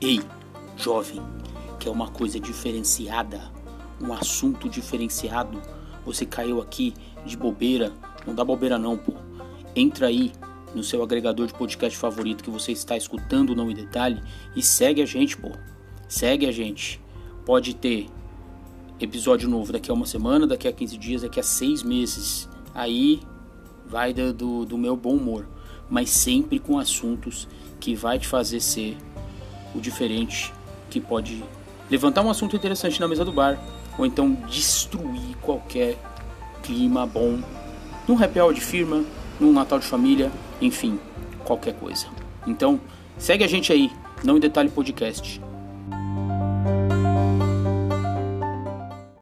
Ei, jovem, que é uma coisa diferenciada, um assunto diferenciado. Você caiu aqui de bobeira, não dá bobeira não, pô. Entra aí no seu agregador de podcast favorito que você está escutando Não em Detalhe e segue a gente, pô. Segue a gente. Pode ter episódio novo daqui a uma semana, daqui a 15 dias, daqui a seis meses. Aí vai do, do, do meu bom humor, mas sempre com assuntos que vai te fazer ser o diferente, que pode levantar um assunto interessante na mesa do bar, ou então destruir qualquer clima bom num happy hour de firma, num Natal de família, enfim, qualquer coisa. Então, segue a gente aí, não em detalhe podcast.